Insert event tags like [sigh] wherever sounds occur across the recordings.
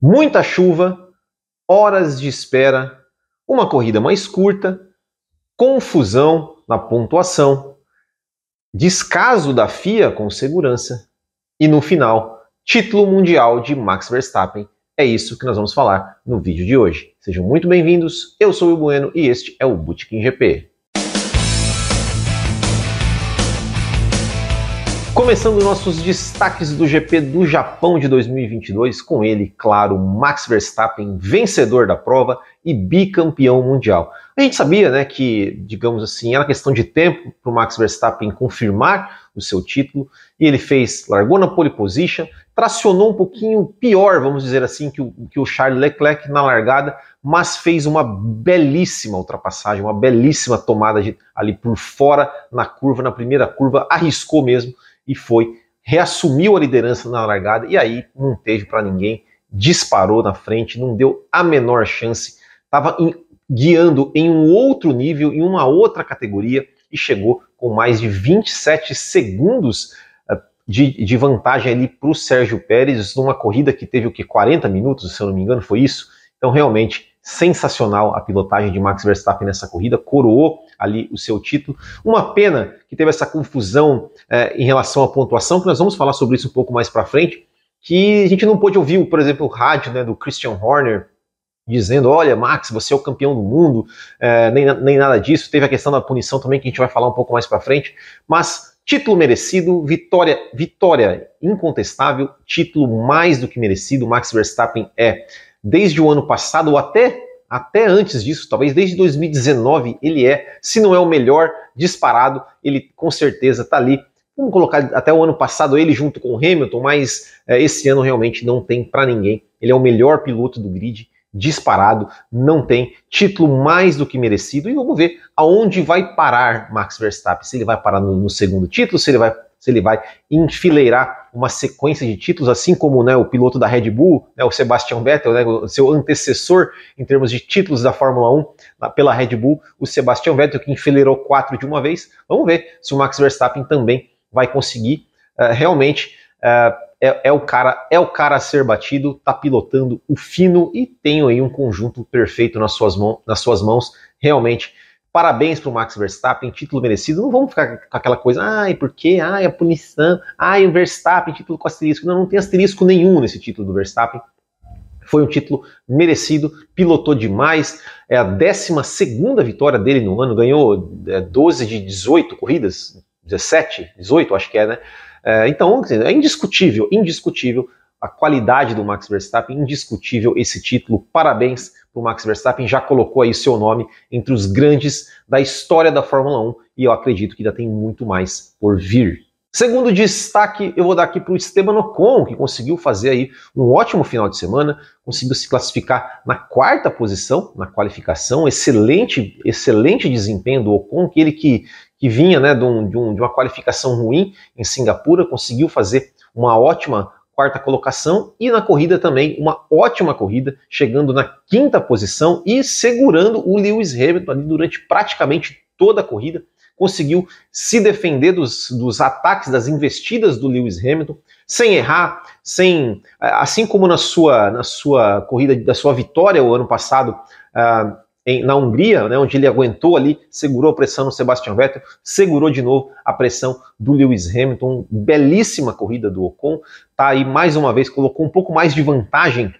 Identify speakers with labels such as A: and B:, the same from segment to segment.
A: Muita chuva, horas de espera, uma corrida mais curta, confusão na pontuação, descaso da FIA com segurança e no final, título mundial de Max Verstappen. É isso que nós vamos falar no vídeo de hoje. Sejam muito bem-vindos. Eu sou o Bueno e este é o Bootkin GP. Começando nossos destaques do GP do Japão de 2022, com ele, claro, Max Verstappen, vencedor da prova e bicampeão mundial. A gente sabia, né, que, digamos assim, era questão de tempo para o Max Verstappen confirmar o seu título, e ele fez, largou na pole position, tracionou um pouquinho pior, vamos dizer assim, que o, que o Charles Leclerc na largada, mas fez uma belíssima ultrapassagem, uma belíssima tomada de, ali por fora na curva, na primeira curva, arriscou mesmo e foi, reassumiu a liderança na largada e aí não teve para ninguém, disparou na frente, não deu a menor chance, estava guiando em um outro nível, em uma outra categoria e chegou com mais de 27 segundos uh, de, de, vantagem ali para o Sérgio Pérez numa corrida que teve o que 40 minutos, se eu não me engano, foi isso. Então realmente sensacional a pilotagem de Max Verstappen nessa corrida, coroou ali o seu título. Uma pena que teve essa confusão é, em relação à pontuação, que nós vamos falar sobre isso um pouco mais para frente, que a gente não pôde ouvir, por exemplo, o rádio né, do Christian Horner dizendo, olha, Max, você é o campeão do mundo, é, nem, nem nada disso. Teve a questão da punição também, que a gente vai falar um pouco mais para frente, mas título merecido, vitória, vitória incontestável, título mais do que merecido. Max Verstappen é desde o ano passado ou até até antes disso, talvez desde 2019, ele é, se não é o melhor disparado, ele com certeza está ali. Vamos colocar até o ano passado ele junto com o Hamilton, mas é, esse ano realmente não tem para ninguém. Ele é o melhor piloto do grid, disparado, não tem título mais do que merecido. E vamos ver aonde vai parar Max Verstappen. Se ele vai parar no, no segundo título, se ele vai se ele vai enfileirar uma sequência de títulos, assim como né, o piloto da Red Bull, né, o Sebastian Vettel, né, o seu antecessor em termos de títulos da Fórmula 1 pela Red Bull, o Sebastian Vettel, que enfileirou quatro de uma vez. Vamos ver se o Max Verstappen também vai conseguir. Uh, realmente uh, é, é, o cara é o cara a ser batido, está pilotando o fino e tem aí um conjunto perfeito nas suas, mãos, nas suas mãos. Realmente Parabéns para o Max Verstappen, título merecido. Não vamos ficar com aquela coisa, ai, por quê? Ai, a punição, ai, o Verstappen, título com asterisco. Não, não tem asterisco nenhum nesse título do Verstappen. Foi um título merecido, pilotou demais. É a 12 vitória dele no ano, ganhou 12 é, de 18 corridas, 17, 18, acho que é, né? É, então, é indiscutível, indiscutível a qualidade do Max Verstappen, indiscutível esse título. Parabéns o Max Verstappen já colocou aí seu nome entre os grandes da história da Fórmula 1 e eu acredito que ainda tem muito mais por vir. Segundo destaque, eu vou dar aqui para o Esteban Ocon, que conseguiu fazer aí um ótimo final de semana, conseguiu se classificar na quarta posição na qualificação, excelente, excelente desempenho do Ocon, que ele que, que vinha né, de, um, de, um, de uma qualificação ruim em Singapura, conseguiu fazer uma ótima quarta colocação e na corrida também uma ótima corrida, chegando na quinta posição e segurando o Lewis Hamilton durante praticamente toda a corrida. Conseguiu se defender dos, dos ataques, das investidas do Lewis Hamilton, sem errar, sem assim como na sua, na sua corrida, da sua vitória o ano passado, uh, em, na Hungria, né, onde ele aguentou ali, segurou a pressão no Sebastian Vettel, segurou de novo a pressão do Lewis Hamilton. Belíssima corrida do Ocon, tá aí mais uma vez, colocou um pouco mais de vantagem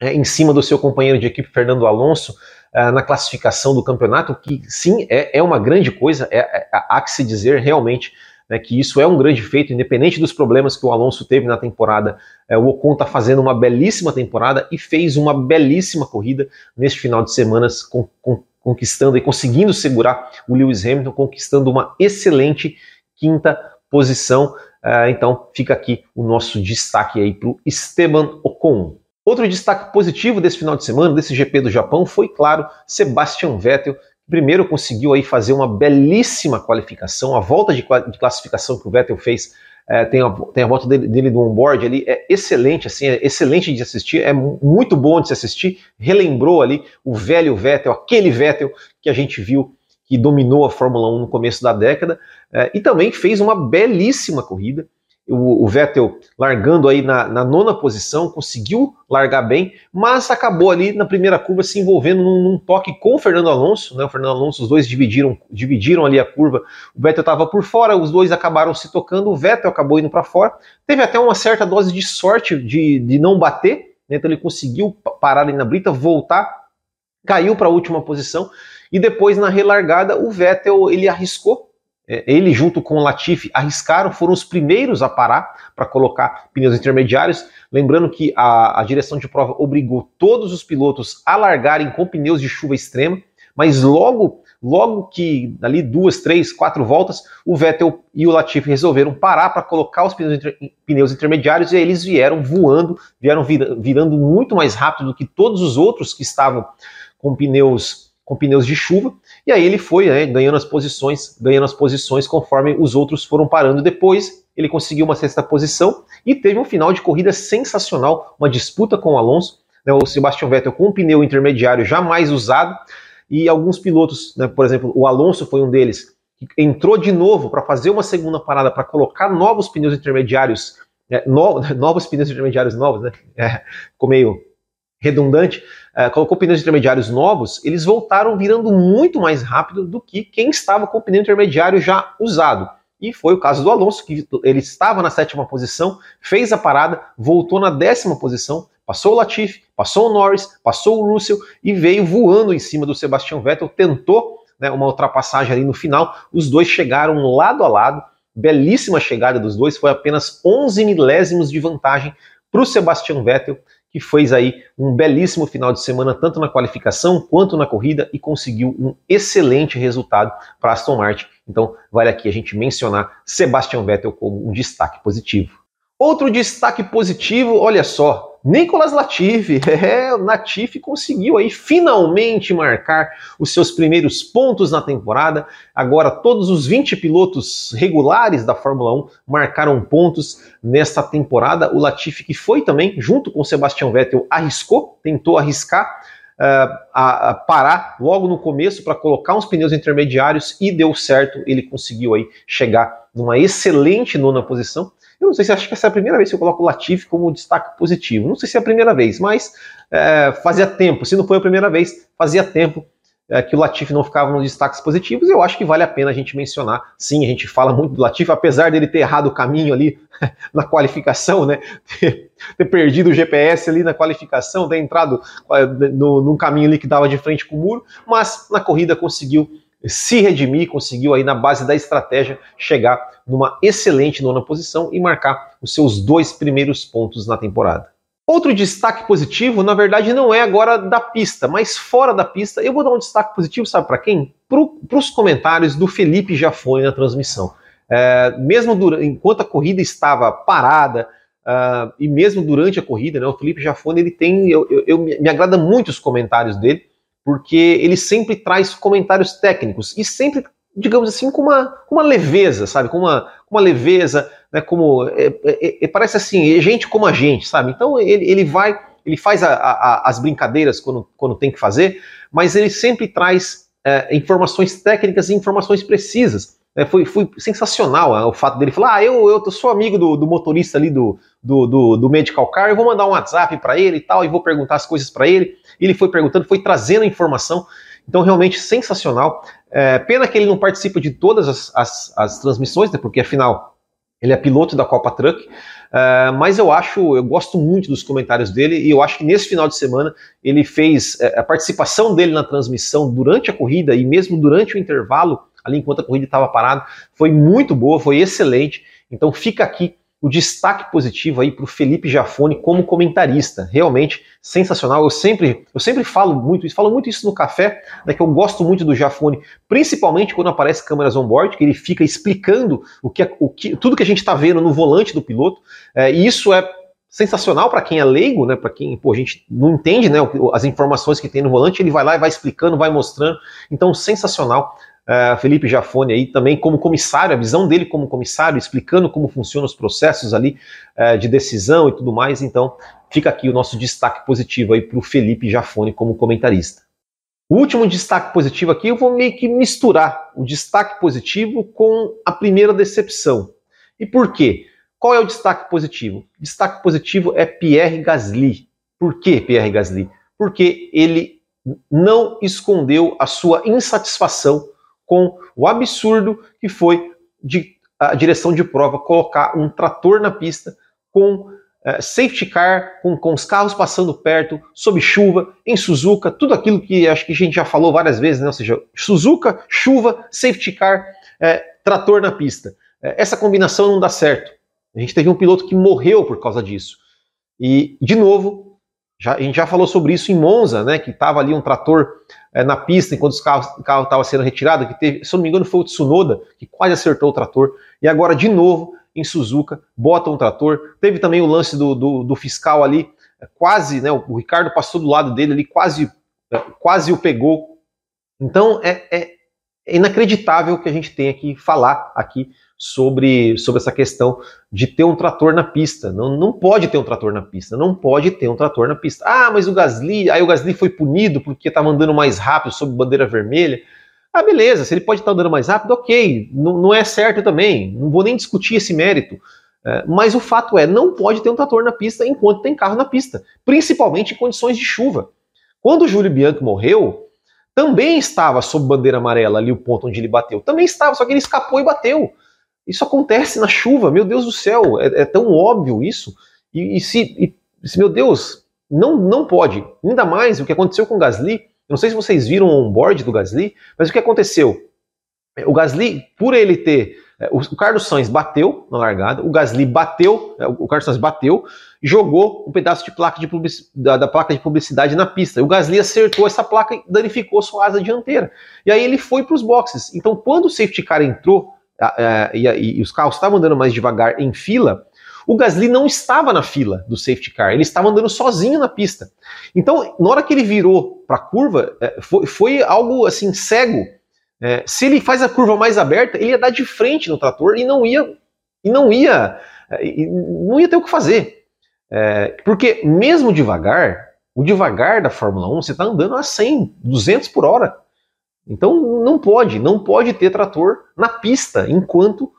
A: é, em cima do seu companheiro de equipe Fernando Alonso é, na classificação do campeonato, que sim é, é uma grande coisa, é, é há que se dizer realmente né, que isso é um grande feito, independente dos problemas que o Alonso teve na temporada. É, o Ocon está fazendo uma belíssima temporada e fez uma belíssima corrida neste final de semana, com, com, conquistando e conseguindo segurar o Lewis Hamilton, conquistando uma excelente quinta posição. É, então fica aqui o nosso destaque aí para o Esteban Ocon. Outro destaque positivo desse final de semana, desse GP do Japão, foi, claro, Sebastian Vettel, primeiro conseguiu aí fazer uma belíssima qualificação, a volta de, de classificação que o Vettel fez, é, tem, a, tem a volta dele, dele do onboard ali, é excelente, assim, é excelente de assistir, é muito bom de se assistir, relembrou ali o velho Vettel, aquele Vettel que a gente viu que dominou a Fórmula 1 no começo da década, é, e também fez uma belíssima corrida, o, o Vettel largando aí na, na, nona posição, conseguiu largar bem, mas acabou ali na primeira curva se envolvendo num, num toque com o Fernando Alonso, né? O Fernando Alonso, os dois dividiram, dividiram ali a curva. O Vettel estava por fora, os dois acabaram se tocando, o Vettel acabou indo para fora. Teve até uma certa dose de sorte de, de não bater, né? então ele conseguiu parar ali na brita, voltar, caiu para a última posição e depois na relargada o Vettel ele arriscou ele junto com o Latifi arriscaram, foram os primeiros a parar para colocar pneus intermediários. Lembrando que a, a, direção de prova obrigou todos os pilotos a largarem com pneus de chuva extrema, mas logo, logo que ali duas, três, quatro voltas, o Vettel e o Latifi resolveram parar para colocar os pneus, inter, pneus, intermediários e aí eles vieram voando, vieram vir, virando muito mais rápido do que todos os outros que estavam com pneus com pneus de chuva, e aí ele foi né, ganhando as posições, ganhando as posições conforme os outros foram parando. Depois ele conseguiu uma sexta posição e teve um final de corrida sensacional, uma disputa com o Alonso, né, o Sebastian Vettel com um pneu intermediário jamais usado, e alguns pilotos, né, por exemplo, o Alonso foi um deles, que entrou de novo para fazer uma segunda parada para colocar novos pneus intermediários, né, no, [laughs] novos pneus intermediários novos, né? É, [laughs] ficou meio redundante, uh, colocou pneus intermediários novos, eles voltaram virando muito mais rápido do que quem estava com o pneu intermediário já usado. E foi o caso do Alonso, que ele estava na sétima posição, fez a parada, voltou na décima posição, passou o Latifi, passou o Norris, passou o Russell e veio voando em cima do Sebastian Vettel, tentou né, uma ultrapassagem ali no final. Os dois chegaram lado a lado, belíssima chegada dos dois, foi apenas 11 milésimos de vantagem para o Sebastian Vettel que fez aí um belíssimo final de semana, tanto na qualificação quanto na corrida, e conseguiu um excelente resultado para Aston Martin. Então, vale aqui a gente mencionar Sebastian Vettel como um destaque positivo. Outro destaque positivo, olha só, Nicolas Latifi, [laughs] é, Latifi conseguiu aí finalmente marcar os seus primeiros pontos na temporada. Agora todos os 20 pilotos regulares da Fórmula 1 marcaram pontos nesta temporada. O Latifi que foi também, junto com Sebastian Vettel, arriscou, tentou arriscar Uh, a, a, parar logo no começo para colocar uns pneus intermediários e deu certo. Ele conseguiu aí chegar numa excelente nona posição. Eu não sei se acho que essa é a primeira vez que eu coloco o Latifi como destaque positivo. Não sei se é a primeira vez, mas é, fazia tempo. Se não foi a primeira vez, fazia tempo é, que o Latifi não ficava nos destaques positivos. Eu acho que vale a pena a gente mencionar. Sim, a gente fala muito do Latifi, apesar dele ter errado o caminho ali [laughs] na qualificação, né? Ter, perdido o GPS ali na qualificação, ter entrado é, no, num caminho ali que dava de frente com o muro, mas na corrida conseguiu se redimir, conseguiu aí na base da estratégia chegar numa excelente nona posição e marcar os seus dois primeiros pontos na temporada. Outro destaque positivo, na verdade, não é agora da pista, mas fora da pista, eu vou dar um destaque positivo, sabe para quem? Para os comentários do Felipe Jafone na transmissão. É, mesmo durante, enquanto a corrida estava parada, uh, e mesmo durante a corrida, né, o Felipe Jafone ele tem, eu, eu, eu, me agrada muito os comentários dele, porque ele sempre traz comentários técnicos e sempre, digamos assim, com uma, com uma leveza, sabe? Com uma, uma leveza, né? Como é, é, é, parece assim, é gente como a gente, sabe? Então ele, ele vai, ele faz a, a, as brincadeiras quando, quando tem que fazer, mas ele sempre traz é, informações técnicas e informações precisas. É, foi, foi sensacional é, o fato dele falar: ah, eu, eu sou amigo do, do motorista ali do, do, do, do, Medical Car, eu vou mandar um WhatsApp para ele e tal, e vou perguntar as coisas para ele. Ele foi perguntando, foi trazendo informação. Então, realmente sensacional. É, pena que ele não participa de todas as, as, as transmissões, né, porque afinal ele é piloto da Copa Truck, uh, mas eu acho, eu gosto muito dos comentários dele e eu acho que nesse final de semana ele fez uh, a participação dele na transmissão durante a corrida e mesmo durante o intervalo ali enquanto a corrida estava parada, foi muito boa, foi excelente. Então fica aqui o destaque positivo aí para o Felipe Jafone como comentarista. Realmente sensacional. Eu sempre, eu sempre falo muito isso, falo muito isso no café, né, que eu gosto muito do Jafone, principalmente quando aparece câmeras on-board, que ele fica explicando o que, o que, tudo que a gente está vendo no volante do piloto. É, e isso é sensacional para quem é leigo, né? Para quem pô, a gente não entende, né? As informações que tem no volante, ele vai lá e vai explicando, vai mostrando. Então, sensacional. Uh, Felipe Jafone aí também como comissário, a visão dele como comissário, explicando como funcionam os processos ali uh, de decisão e tudo mais. Então, fica aqui o nosso destaque positivo aí para o Felipe Jafone como comentarista. O último destaque positivo aqui, eu vou meio que misturar o destaque positivo com a primeira decepção. E por quê? qual é o destaque positivo? Destaque positivo é Pierre Gasly. Por que Pierre Gasly? Porque ele não escondeu a sua insatisfação com o absurdo que foi de a direção de prova colocar um trator na pista com uh, safety car, com, com os carros passando perto, sob chuva, em Suzuka, tudo aquilo que acho que a gente já falou várias vezes, né? ou seja, Suzuka, chuva, safety car, uh, trator na pista. Uh, essa combinação não dá certo. A gente teve um piloto que morreu por causa disso. E, de novo, já, a gente já falou sobre isso em Monza, né, que estava ali um trator é, na pista enquanto os carros, estava sendo retirado, que teve, se eu não me engano, foi o Tsunoda que quase acertou o trator. E agora, de novo, em Suzuka, bota um trator. Teve também o lance do, do, do fiscal ali, é, quase, né, o Ricardo passou do lado dele ali, quase, é, quase o pegou. Então, é, é, é inacreditável que a gente tenha que falar aqui sobre, sobre essa questão de ter um trator na pista. Não, não pode ter um trator na pista, não pode ter um trator na pista. Ah, mas o Gasly, aí o Gasly foi punido porque estava andando mais rápido sob bandeira vermelha. Ah, beleza, se ele pode estar andando mais rápido, ok, não, não é certo também, não vou nem discutir esse mérito. É, mas o fato é, não pode ter um trator na pista enquanto tem carro na pista, principalmente em condições de chuva. Quando o Júlio Bianchi morreu, também estava sob bandeira amarela ali o ponto onde ele bateu. Também estava, só que ele escapou e bateu. Isso acontece na chuva, meu Deus do céu, é, é tão óbvio isso. E, e, se, e, se, meu Deus, não, não pode. Ainda mais o que aconteceu com o Gasly. Eu não sei se vocês viram o onboard do Gasly, mas o que aconteceu? O Gasly, por ele ter. É, o Carlos Sainz bateu na largada, o Gasly bateu, é, o Carlos Sainz bateu, jogou um pedaço de placa de da, da, placa de publicidade na pista. O Gasly acertou essa placa e danificou sua asa dianteira. E aí ele foi para os boxes. Então, quando o safety car entrou e, e, e os carros estavam andando mais devagar em fila, o Gasly não estava na fila do safety car, ele estava andando sozinho na pista. Então, na hora que ele virou para a curva, é, foi, foi, algo assim cego. É, se ele faz a curva mais aberta, ele ia dar de frente no trator e não ia e não ia é, não ia ter o que fazer. É, porque mesmo devagar, o devagar da Fórmula 1, você está andando a 100, 200 por hora. Então não pode, não pode ter trator na pista enquanto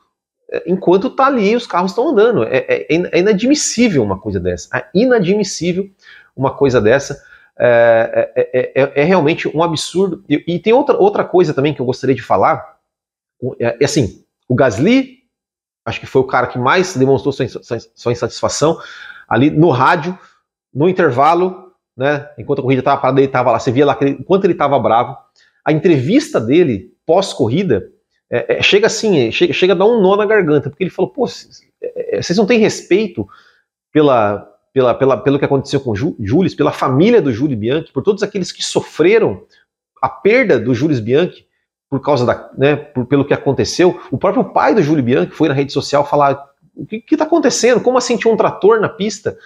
A: enquanto tá ali os carros estão andando. É, é, é, inadmissível uma coisa dessa. É inadmissível uma coisa dessa. É, é, é, é realmente um absurdo. E, e, tem outra, outra coisa também que eu gostaria de falar. É, assim, o Gasly, acho que foi o cara que mais demonstrou sua, sua insatisfação ali no rádio, no intervalo, né? Enquanto a corrida estava parada, ele estava lá. Você via lá que ele, quanto ele estava bravo a entrevista dele pós-corrida é, é, chega assim, é, chega, chega a dar um nó na garganta, porque ele falou: pô, é, é, vocês não têm respeito pela, pela, pela, pelo que aconteceu com o Júlio, pela família do Júlio Bianchi, por todos aqueles que sofreram a perda do Júlio Bianchi por causa da, né, por, pelo que aconteceu. O próprio pai do Júlio Bianchi foi na rede social falar: o que está acontecendo? Como assim tinha um trator na pista?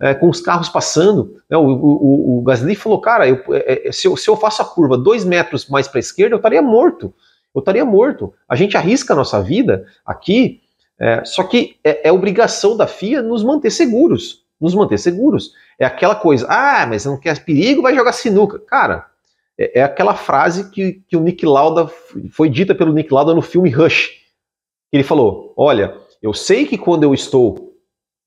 A: É, com os carros passando. Né? O, o, o, Gasly falou, cara, eu, é, é, se, eu, se, eu, faço a curva dois metros mais para a esquerda, eu estaria morto. Eu estaria morto. A gente arrisca a nossa vida aqui, é, só que é, é, obrigação da FIA nos manter seguros. Nos manter seguros. É aquela coisa, ah, mas não quer perigo, vai jogar sinuca. Cara, é, é aquela frase que, que o Nick Lauda foi dita pelo Nick Lauda no filme Rush. Ele falou: Olha, eu sei que quando eu estou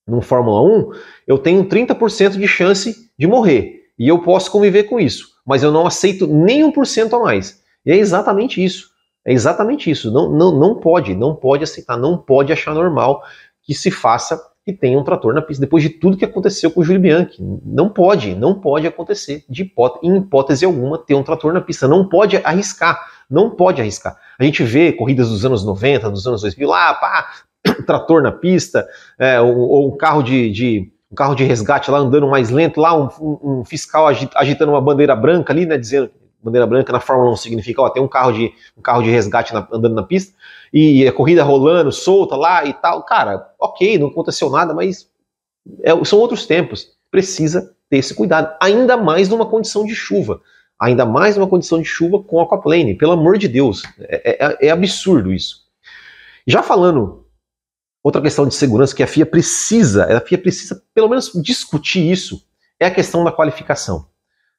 A: no Fórmula 1, eu tenho 30% de chance de morrer. E eu posso conviver com isso. Mas eu não aceito nem 1% a mais. E é exatamente isso. É exatamente isso. Não, não, não pode, não pode aceitar, não pode achar normal que se faça que tenha um trator na pista. Depois de tudo que aconteceu com o Júlio Bianchi. Não pode, não pode acontecer, de hipótese, em hipótese alguma, ter um trator na pista. Não pode arriscar, não pode arriscar. A gente vê corridas dos anos 90, dos anos 2000, lá, pá, trator na pista, é, ou, ou, um carro de, de, um carro de resgate lá andando mais lento, lá um, um, fiscal agitando uma bandeira branca ali, né, dizendo bandeira branca na Fórmula 1 significa, ó, tem um carro de um carro de resgate na, andando na pista e a corrida rolando, solta lá e tal. Cara, ok, não aconteceu nada, mas é, são outros tempos. Precisa ter esse cuidado, ainda mais numa condição de chuva. Ainda mais numa condição de chuva com aquaplane, pelo amor de Deus. É, é, é absurdo isso. Já falando Outra questão de segurança que a FIA precisa, a FIA precisa pelo menos discutir isso, é a questão da qualificação.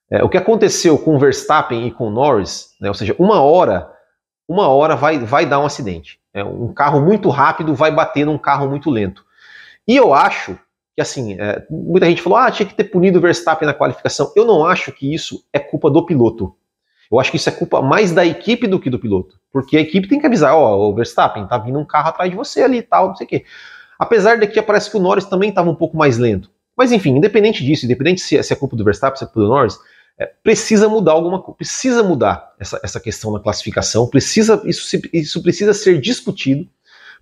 A: É, o que aconteceu com o Verstappen e com o Norris, né, ou seja, uma hora, uma hora vai, vai dar um acidente. É, um carro muito rápido vai bater num carro muito lento. E eu acho que, assim, é, muita gente falou, ah, tinha que ter punido o Verstappen na qualificação. Eu não acho que isso é culpa do piloto. Eu acho que isso é culpa mais da equipe do que do piloto. Porque a equipe tem que avisar, ó, oh, o Verstappen, tá vindo um carro atrás de você ali e tal, não sei o quê. Apesar de que parece que o Norris também estava um pouco mais lento. Mas enfim, independente disso, independente se, se é culpa do Verstappen, se é culpa do Norris, é, precisa mudar alguma coisa, precisa mudar essa, essa questão da classificação, precisa isso, isso precisa ser discutido,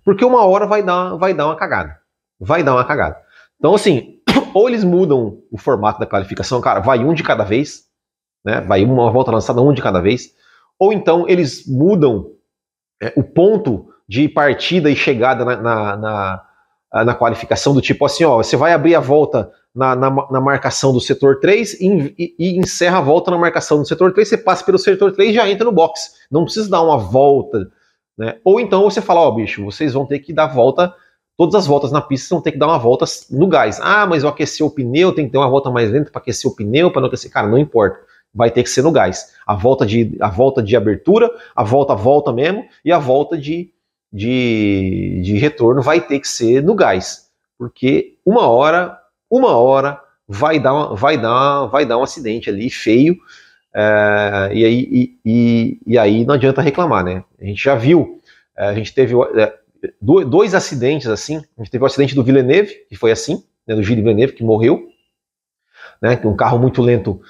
A: porque uma hora vai dar, vai dar uma cagada. Vai dar uma cagada. Então, assim, [coughs] ou eles mudam o formato da qualificação, cara, vai um de cada vez, né? Vai uma volta lançada um de cada vez, ou então eles mudam é, o ponto de partida e chegada na, na, na na qualificação do tipo assim, ó, você vai abrir a volta na, na, na marcação do setor 3 e, e, e, encerra a volta na marcação do setor 3, você passa pelo setor 3 e já entra no box. Não precisa dar uma volta, né? Ou então você fala, ó, bicho, vocês vão ter que dar volta, todas as voltas na pista vão ter que dar uma volta no gás. Ah, mas eu aqueci o pneu, tem que ter uma volta mais lenta para aquecer o pneu, para não aquecer. Cara, não importa. Vai ter que ser no gás. A volta de, a volta de abertura, a volta volta mesmo e a volta de, de, de retorno vai ter que ser no gás, porque uma hora, uma hora vai dar, vai dar, vai dar um acidente ali feio, é, e, aí, e, e, e, aí não adianta reclamar, né? A gente já viu, é, a gente teve é, dois acidentes assim, a gente teve o acidente do Villeneuve, que foi assim, né, do Gilles Villeneuve, que morreu, né, um carro muito lento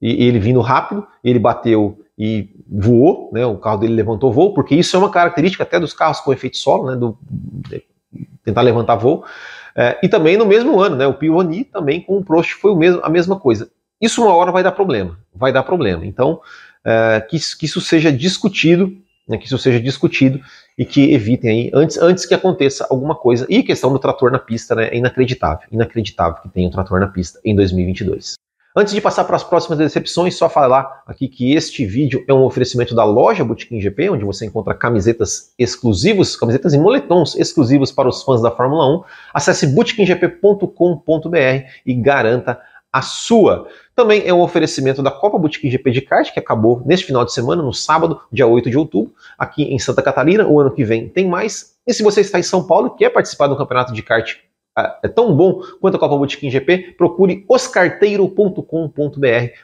A: e ele vindo rápido, ele bateu e voou, né, o carro dele levantou voo, porque isso é uma característica até dos carros com efeito solo, né, do, tentar levantar voo. É, e também no mesmo ano, né, o Pioni também com o Prost foi o mesmo, a mesma coisa. Isso uma hora vai dar problema, vai dar problema. Então, é, que, que isso seja discutido, né, que isso seja discutido e que evitem aí, antes, antes que aconteça alguma coisa. E a questão do trator na pista, né, é inacreditável, inacreditável que tenha um trator na pista em 2022. Antes de passar para as próximas decepções, só falar aqui que este vídeo é um oferecimento da loja Botequim GP, onde você encontra camisetas exclusivos, camisetas e moletons exclusivos para os fãs da Fórmula 1. Acesse botequimgp.com.br e garanta a sua. Também é um oferecimento da Copa Botequim GP de kart, que acabou neste final de semana, no sábado, dia 8 de outubro, aqui em Santa Catarina. O ano que vem tem mais. E se você está em São Paulo e quer participar do campeonato de kart é tão bom quanto a Copa Botequim GP, procure oscarteiro.com.br,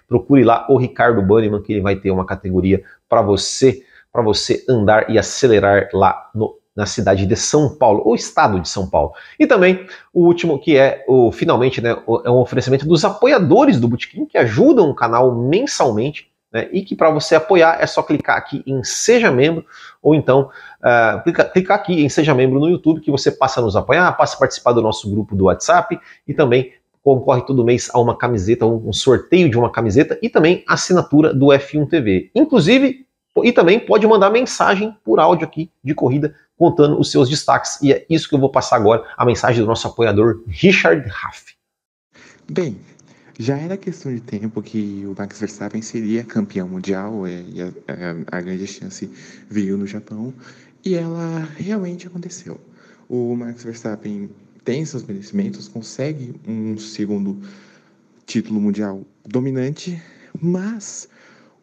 A: procure lá o Ricardo Banniman, que ele vai ter uma categoria para você, para você andar e acelerar lá no, na cidade de São Paulo, ou estado de São Paulo. E também o último, que é o finalmente, né, é um oferecimento dos apoiadores do Botequim, que ajudam o canal mensalmente né, e que para você apoiar é só clicar aqui em Seja Membro, ou então uh, clica, clicar aqui em Seja Membro no YouTube, que você passa a nos apoiar, passa a participar do nosso grupo do WhatsApp e também concorre todo mês a uma camiseta, um, um sorteio de uma camiseta e também assinatura do F1 TV. Inclusive, e também pode mandar mensagem por áudio aqui de corrida contando os seus destaques. E é isso que eu vou passar agora, a mensagem do nosso apoiador Richard Raff.
B: Bem, já era questão de tempo que o Max Verstappen seria campeão mundial é, e a, a, a grande chance veio no Japão e ela realmente aconteceu. O Max Verstappen tem seus merecimentos, consegue um segundo título mundial dominante, mas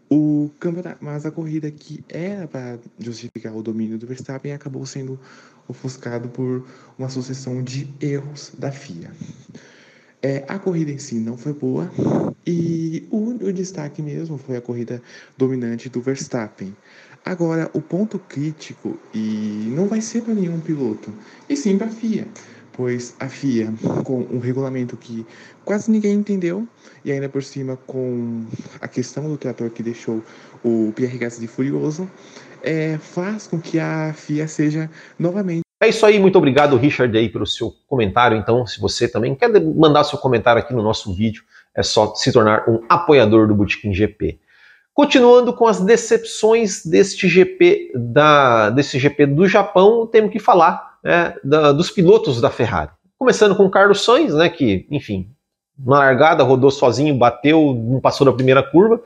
B: o campeonato, mas a corrida que era para justificar o domínio do Verstappen acabou sendo ofuscado por uma sucessão de erros da FIA. É, a corrida em si não foi boa e o, destaque mesmo foi a corrida dominante do Verstappen. Agora, o ponto crítico, e não vai ser para nenhum piloto, e sim para a FIA, pois a FIA, com um regulamento que quase ninguém entendeu, e ainda por cima com a questão do trator que deixou o Pierre Gasly furioso, é, faz com que a FIA seja novamente
A: é isso aí, muito obrigado, Richard, aí, pelo seu comentário. Então, se você também quer mandar seu comentário aqui no nosso vídeo, é só se tornar um apoiador do Bootkin GP. Continuando com as decepções deste GP, da, desse GP do Japão, temos que falar né, da, dos pilotos da Ferrari. Começando com Carlos Sainz, né, que, enfim, na largada rodou sozinho, bateu, não passou da primeira curva.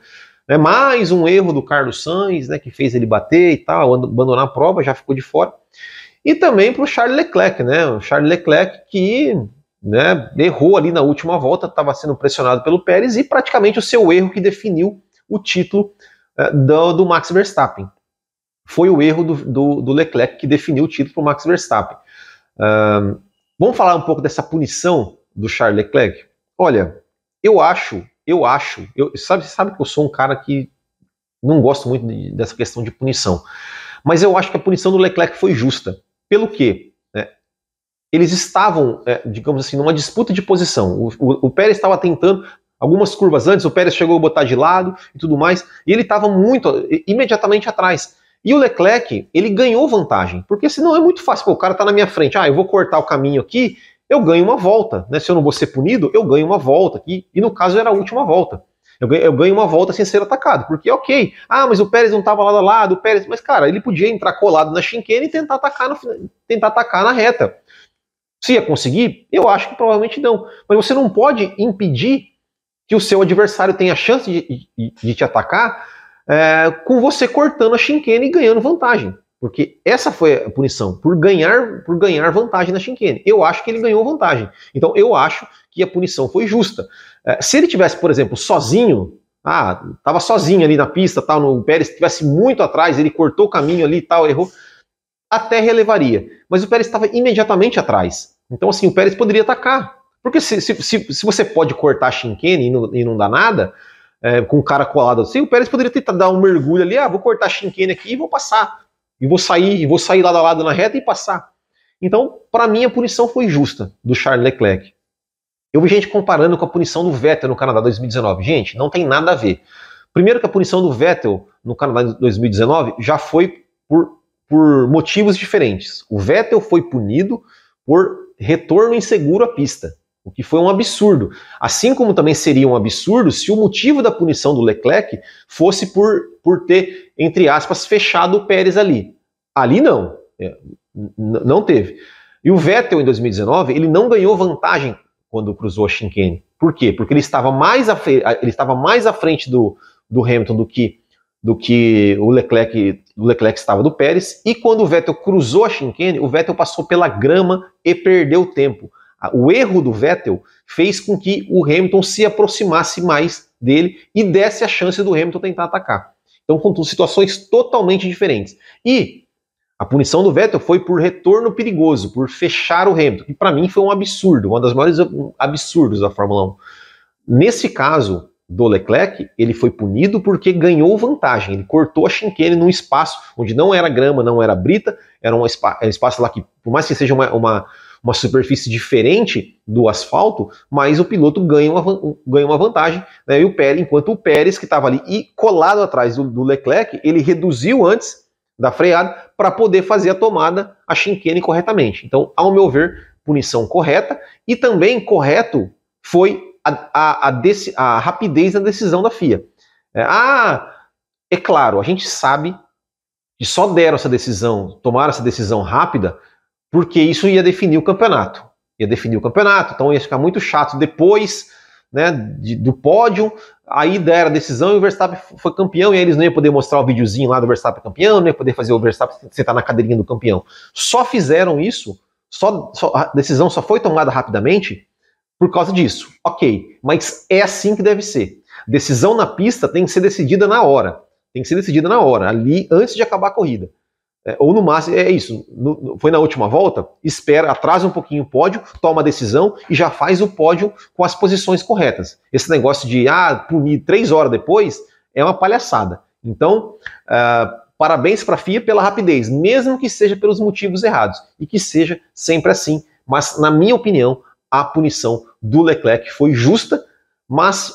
A: Né, mais um erro do Carlos Sainz, né, que fez ele bater e tal, abandonar a prova, já ficou de fora e também para o Charles Leclerc, né? O Charles Leclerc que né, errou ali na última volta, estava sendo pressionado pelo Pérez e praticamente o seu erro que definiu o título uh, do, do, Max Verstappen. Foi o erro do, do, do, Leclerc que definiu o título para o Max Verstappen. Uh, vamos falar um pouco dessa punição do Charles Leclerc? Olha, eu acho, eu acho, eu, sabe, sabe que eu sou um cara que não gosto muito de, dessa questão de punição, mas eu acho que a punição do Leclerc foi justa. Pelo quê? É, eles estavam, é, digamos assim, numa disputa de posição. O, o, o Pérez estava tentando, algumas curvas antes, o Pérez chegou a botar de lado e tudo mais, e ele estava muito, imediatamente atrás. E o Leclerc, ele ganhou vantagem, porque senão é muito fácil, pô, o cara está na minha frente, ah, eu vou cortar o caminho aqui eu ganho uma volta. Né? Se eu não vou ser punido, eu ganho uma volta. E, e no caso era a última volta. Eu ganho, eu ganho, uma volta sem ser atacado. Porque, ok, ah, mas o Pérez não estava lado a lado, o Pérez. Mas, cara, ele podia entrar colado na chinquene e tentar atacar, no, tentar atacar na reta. Se ia conseguir, eu acho que provavelmente não. Mas você não pode impedir que o seu adversário tenha chance de, de, de te atacar é, com você cortando a chinquene e ganhando vantagem. Porque essa foi a punição, por ganhar, por ganhar vantagem na Shinkane. Eu acho que ele ganhou vantagem. Então eu acho que a punição foi justa. É, se ele tivesse, por exemplo, sozinho, ah, tava sozinho ali na pista, tal, no Pérez estivesse muito atrás, ele cortou o caminho ali e tal, errou, até relevaria. Mas o Pérez estava imediatamente atrás. Então, assim, o Pérez poderia atacar. Porque se, se, se, se você pode cortar a Shinkane e não, e não dá nada, é, com o cara colado assim, o Pérez poderia tentar dar um mergulho ali, ah, vou cortar a Shinkane aqui e vou passar e vou sair, e vou sair lado a lado na reta e passar. Então, para mim, a punição foi justa do Charles Leclerc. Eu vi gente comparando com a punição do Vettel no Canadá 2019. Gente, não tem nada a ver. Primeiro que a punição do Vettel no Canadá 2019 já foi por, por motivos diferentes. O Vettel foi punido por retorno inseguro à pista, o que foi um absurdo. Assim como também seria um absurdo se o motivo da punição do Leclerc fosse por, por ter entre aspas, fechado o Pérez ali. Ali não, é, não teve. E o Vettel em 2019, ele não ganhou vantagem quando cruzou a Shinkane. Por quê? Porque ele estava mais à, ele estava mais à frente do, do Hamilton do que, do que o Leclerc, o Leclerc estava do Pérez. E quando o Vettel cruzou a Shinkane, o Vettel passou pela grama e perdeu tempo. O erro do Vettel fez com que o Hamilton se aproximasse mais dele e desse a chance do Hamilton tentar atacar. Então, com situações totalmente diferentes. E a punição do Vettel foi por retorno perigoso, por fechar o Hamilton, que para mim foi um absurdo, uma das maiores absurdos da Fórmula 1. Nesse caso do Leclerc, ele foi punido porque ganhou vantagem. Ele cortou a chicane num espaço onde não era grama, não era brita, era um, espaço lá que, por mais que seja uma, uma uma superfície diferente do asfalto, mas o piloto ganha uma, ganha uma vantagem. Né? E o Pérez, enquanto o Pérez, que estava ali e colado atrás do, do, Leclerc, ele reduziu antes da freada para poder fazer a tomada, a chicane corretamente. Então, ao meu ver, punição correta e também correto foi a, a, a, a rapidez da decisão da FIA. É, ah, é claro, a gente sabe que só deram essa decisão, tomaram essa decisão rápida porque isso ia definir o campeonato. Ia definir o campeonato, então ia ficar muito chato depois né, de, do pódio. Aí deram a decisão e o Verstappen foi campeão, e aí eles não iam poder mostrar o videozinho lá do Verstappen campeão, não ia poder fazer o Verstappen sentar na cadeirinha do campeão. Só fizeram isso, só, só, a decisão só foi tomada rapidamente por causa disso. Ok, mas é assim que deve ser. Decisão na pista tem que ser decidida na hora. Tem que ser decidida na hora, ali antes de acabar a corrida. É, ou no máximo, é isso, no, foi na última volta, espera, atrasa um pouquinho o pódio, toma a decisão e já faz o pódio com as posições corretas. Esse negócio de, ah, punir três horas depois, é uma palhaçada. Então, uh, parabéns para a FIA pela rapidez, mesmo que seja pelos motivos errados, e que seja sempre assim. Mas, na minha opinião, a punição do Leclerc foi justa, mas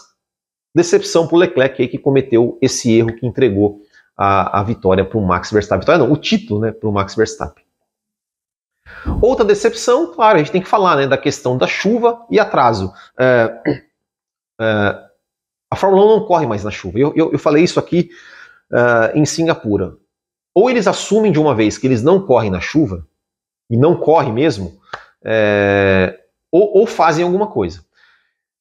A: decepção para o Leclerc aí, que cometeu esse erro que entregou a, a vitória para o Max Verstappen. Vitória não, o título né, para o Max Verstappen. Outra decepção, claro, a gente tem que falar né, da questão da chuva e atraso. É, é, a Fórmula 1 não corre mais na chuva. Eu, eu, eu falei isso aqui uh, em Singapura. Ou eles assumem de uma vez que eles não correm na chuva, e não correm mesmo, é, ou, ou, fazem alguma coisa.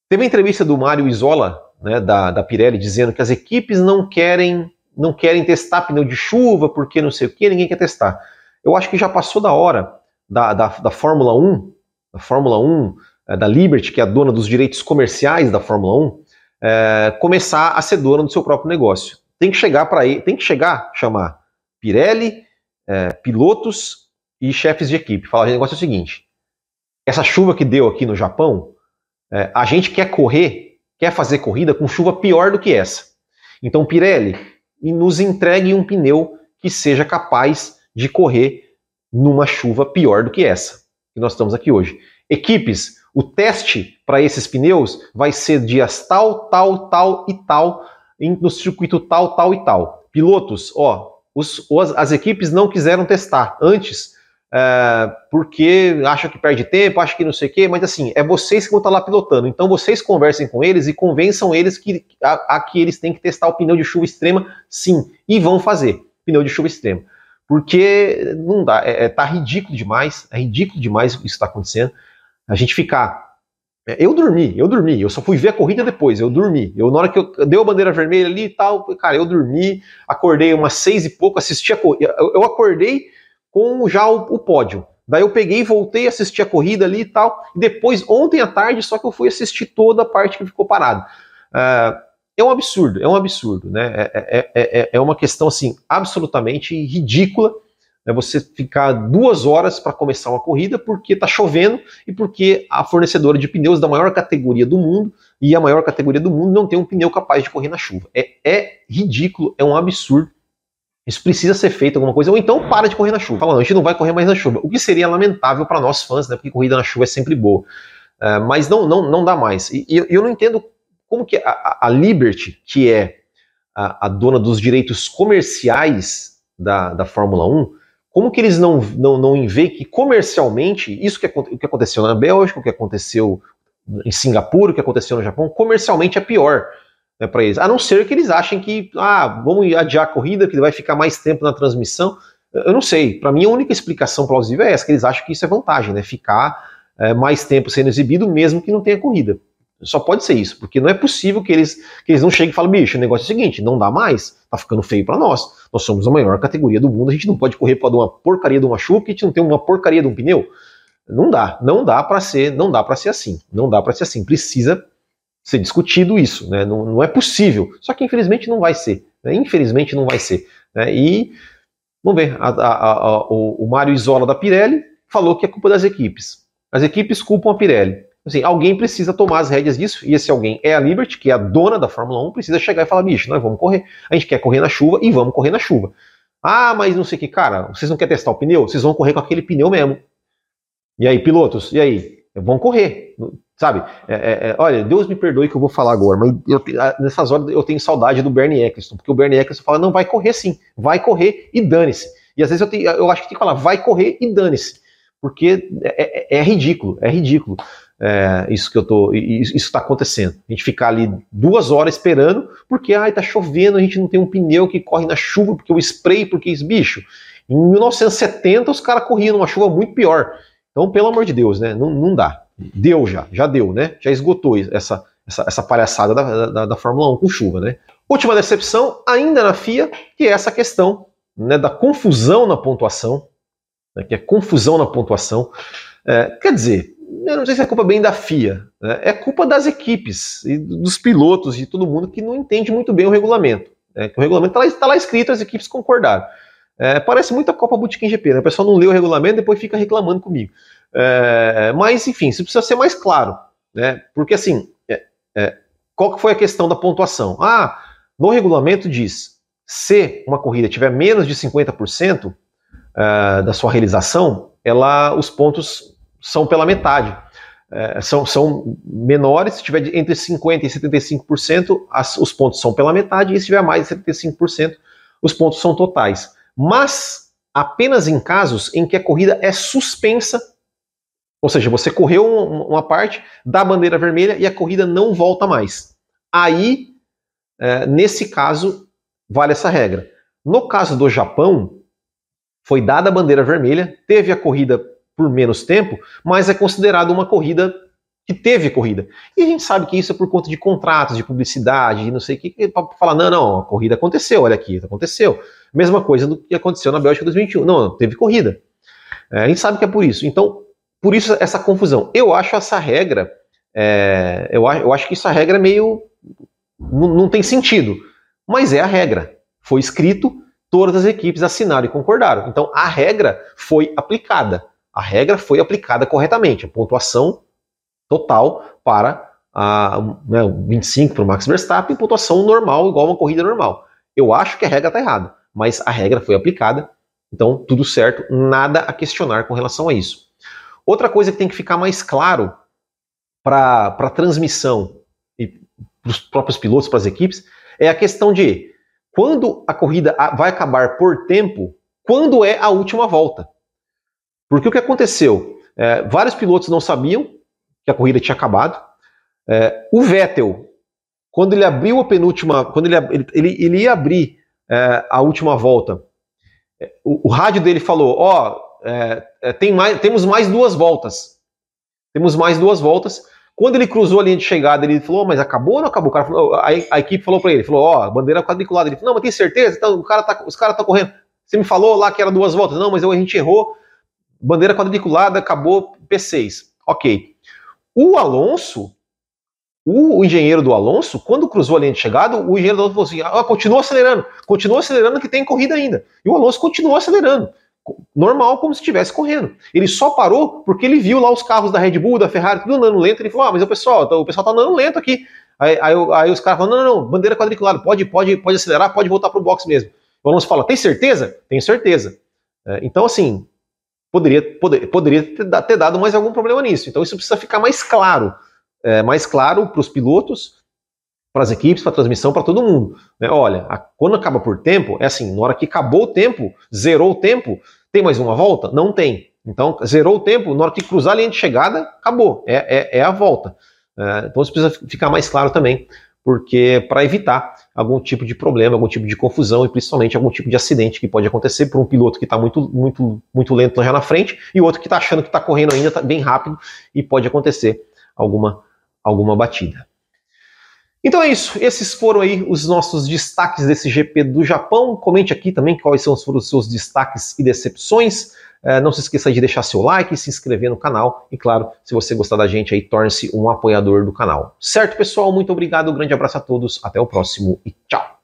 A: Teve a entrevista do Mário Isola, né, da, da Pirelli, dizendo que as equipes não querem não querem testar pneu de chuva, porque não sei o que, ninguém quer testar. Eu acho que já passou da hora da, da, da Fórmula 1, da Fórmula 1, é, da Liberty, que é a dona dos direitos comerciais da Fórmula 1, é, começar a ser dona do seu próprio negócio. Tem que chegar para aí, tem que chegar, chamar Pirelli, é, pilotos e chefes de equipe. Falar, o negócio é o seguinte: essa chuva que deu aqui no Japão, a gente quer correr, quer fazer corrida com chuva pior do que essa. Então, Pirelli, nos entregue um pneu que seja capaz de correr numa chuva pior do que essa que nós estamos aqui hoje. Equipes, o teste para esses pneus vai ser dias tal, tal, tal e tal, no circuito tal, tal e tal. Pilotos, ó, os, as equipes não quiseram testar antes, é, porque acham que perde tempo, acham que não sei o quê, mas assim, é vocês que vão estar lá pilotando. Então vocês conversem com eles e convençam eles que, a, a que eles têm que testar o pneu de chuva extrema, sim, e vão fazer pneu de chuva extrema. Porque não dá, é, é, tá ridículo demais, é ridículo demais isso está acontecendo. A gente ficar. É, eu dormi, eu dormi, eu só fui ver a corrida depois, eu dormi. Eu, na hora que eu deu a bandeira vermelha ali e tal, cara, eu dormi, acordei umas seis e pouco, assisti a corrida. Eu acordei com já o, o pódio. Daí eu peguei, voltei, assisti a corrida ali e tal. Depois, ontem à tarde, só que eu fui assistir toda a parte que ficou parada. Uh, é um absurdo, é um absurdo, né? É, é, é, é uma questão assim absolutamente ridícula. Né? Você ficar duas horas para começar uma corrida porque está chovendo e porque a fornecedora de pneus da maior categoria do mundo e a maior categoria do mundo não tem um pneu capaz de correr na chuva. É, é ridículo, é um absurdo. Isso precisa ser feito alguma coisa, ou então para de correr na chuva. Falando, a gente não vai correr mais na chuva. O que seria lamentável para nós fãs, né? Porque corrida na chuva é sempre boa. Uh, mas não, não, não dá mais. E, e eu não entendo como que a, a Liberty, que é a, a, dona dos direitos comerciais da, da Fórmula 1, como que eles não, não, não veem que comercialmente, isso que, o que aconteceu na Bélgica, o que aconteceu em Singapura, o que aconteceu no Japão, comercialmente é pior né, para eles. A não ser que eles achem que, ah, vamos adiar a corrida, que vai ficar mais tempo na transmissão. Eu não sei. Para mim, a única explicação plausível é essa, que eles acham que isso é vantagem, né? Ficar é, mais tempo sendo exibido, mesmo que não tenha corrida. Só pode ser isso, porque não é possível que eles, que eles não cheguem e falem, bicho, o negócio é o seguinte, não dá mais, tá ficando feio para nós. Nós somos a maior categoria do mundo, a gente não pode correr para uma porcaria de uma chuva, a gente não tem uma porcaria de um pneu. Não dá, não dá para ser, não dá para ser assim, não dá para ser assim. Precisa ser discutido isso, né? Não, não, é possível. Só que infelizmente não vai ser, né? infelizmente não vai ser. Né? E vamos ver, a, a, a, o, o Mário Isola da Pirelli falou que é culpa das equipes. As equipes culpam a Pirelli. Assim, alguém precisa tomar as rédeas disso, e esse alguém é a Liberty, que é a dona da Fórmula 1, precisa chegar e falar, bicho, nós vamos correr. A gente quer correr na chuva e vamos correr na chuva. Ah, mas não sei o que, cara, vocês não querem testar o pneu? Vocês vão correr com aquele pneu mesmo. E aí, pilotos, e aí? Vão correr, sabe? É, é, é, olha, Deus me perdoe que eu vou falar agora, mas eu, nessas horas eu tenho saudade do Bernie Eccleston, porque o Bernie Eccleston fala, não, vai correr sim, vai correr e dane-se. E às vezes eu, tenho, eu acho que tem que falar, vai correr e dane-se, porque é, é, é ridículo, é ridículo é, isso que eu tô, isso está acontecendo. A gente ficar ali duas horas esperando, porque ai, tá chovendo, a gente não tem um pneu que corre na chuva, porque o spray, porque esse bicho. Em 1970 os caras corriam numa chuva muito pior. Então, pelo amor de Deus, né? Não, não dá. Deu já, já deu, né? Já esgotou essa, essa, essa palhaçada da, da, da Fórmula 1 com chuva, né? Última decepção, ainda na FIA, que é essa questão né, da confusão na pontuação, né, que é confusão na pontuação. É, quer dizer, eu não sei se é culpa bem da FIA, né? é culpa das equipes e dos pilotos e todo mundo que não entende muito bem o regulamento. Né? o regulamento está lá, tá lá, escrito, as equipes concordaram. É, parece muito a Copa Bootkin GP, né? o pessoal não lê o regulamento e depois fica reclamando comigo. É, mas, enfim, isso precisa ser mais claro, né? porque assim, é, é, qual que foi a questão da pontuação? Ah, no regulamento diz, se uma corrida tiver menos de 50% é, da sua realização, ela, os pontos são pela metade. É, são, são menores, se tiver entre 50% e 75%, as, os pontos são pela metade, e se tiver mais de 75%, os pontos são totais. Mas apenas em casos em que a corrida é suspensa, ou seja, você correu uma, parte, dá a bandeira vermelha e a corrida não volta mais. Aí, é, nesse caso, vale essa regra. No caso do Japão, foi dada a bandeira vermelha, teve a corrida por menos tempo, mas é considerado uma corrida que teve corrida. E a gente sabe que isso é por conta de contratos, de publicidade, de não sei o que, para falar, não, não, a corrida aconteceu, olha aqui, aconteceu. Mesma coisa do que aconteceu na Bélgica 2021. Não, teve corrida. É, a gente sabe que é por isso. Então, por isso essa confusão. Eu acho essa regra, é, eu, eu acho que essa regra é meio. Não, não tem sentido. Mas é a regra. Foi escrito, todas as equipes assinaram e concordaram. Então, a regra foi aplicada. A regra foi aplicada corretamente, a pontuação total para a né, 25 para o Max Verstappen, pontuação normal, igual uma corrida normal. Eu acho que a regra está errada, mas a regra foi aplicada, então tudo certo, nada a questionar com relação a isso. Outra coisa que tem que ficar mais claro para a transmissão e para os próprios pilotos, para as equipes, é a questão de quando a corrida vai acabar por tempo, quando é a última volta. Porque o que aconteceu? É, vários pilotos não sabiam que a corrida tinha acabado. É, o Vettel, quando ele abriu a penúltima, quando ele, ele, ele ia abrir é, a última volta, é, o, o, rádio dele falou: Ó, oh, tem mais, temos mais duas voltas. Temos mais duas voltas. Quando ele cruzou a linha de chegada, ele falou, oh, mas acabou ou não acabou? Falou, a, a, equipe falou para ele, falou, ó, oh, bandeira quadriculada. Ele falou, não, mas tem certeza? Então, o cara tá, os caras estão correndo. Você me falou lá que era duas voltas. Não, mas a gente errou. Bandeira quadriculada, acabou P6. Ok. O Alonso, o, o, engenheiro do Alonso, quando cruzou a linha de chegada, o engenheiro do Alonso falou assim: ah, continua acelerando, continua acelerando que tem corrida ainda. E o Alonso continuou acelerando, normal, como se estivesse correndo. Ele só parou porque ele viu lá os carros da Red Bull, da Ferrari, tudo andando lento. Ele falou: ah, mas o pessoal, o pessoal tá andando lento aqui. Aí, aí, aí os caras falam: não, não, não, bandeira quadriculada, pode, pode, pode acelerar, pode voltar pro box mesmo. O Alonso fala: tem certeza? Tenho certeza. É, então, assim, poderia, poder, poderia ter dado mais algum problema nisso. Então, isso precisa ficar mais claro é, mais claro para os pilotos, para as equipes, para a transmissão, para todo mundo. Né? Olha, a, quando acaba por tempo, é assim, na hora que acabou o tempo, zerou o tempo, tem mais uma volta? Não tem. Então, zerou o tempo, na hora que cruzar a linha de chegada, acabou, é, é, é a volta. É, então, isso precisa ficar mais claro também, porque para evitar algum tipo de problema, algum tipo de confusão e principalmente algum tipo de acidente que pode acontecer por um piloto que está muito, muito, muito lento já na frente e outro que está achando que está correndo ainda tá bem rápido e pode acontecer alguma alguma batida. Então é isso, esses foram aí os nossos destaques desse GP do Japão. Comente aqui também quais são os seus destaques e decepções. É, não se esqueça de deixar seu like, se inscrever no canal e, claro, se você gostar da gente aí, torne-se um apoiador do canal. Certo, pessoal? Muito obrigado, um grande abraço a todos, até o próximo e tchau!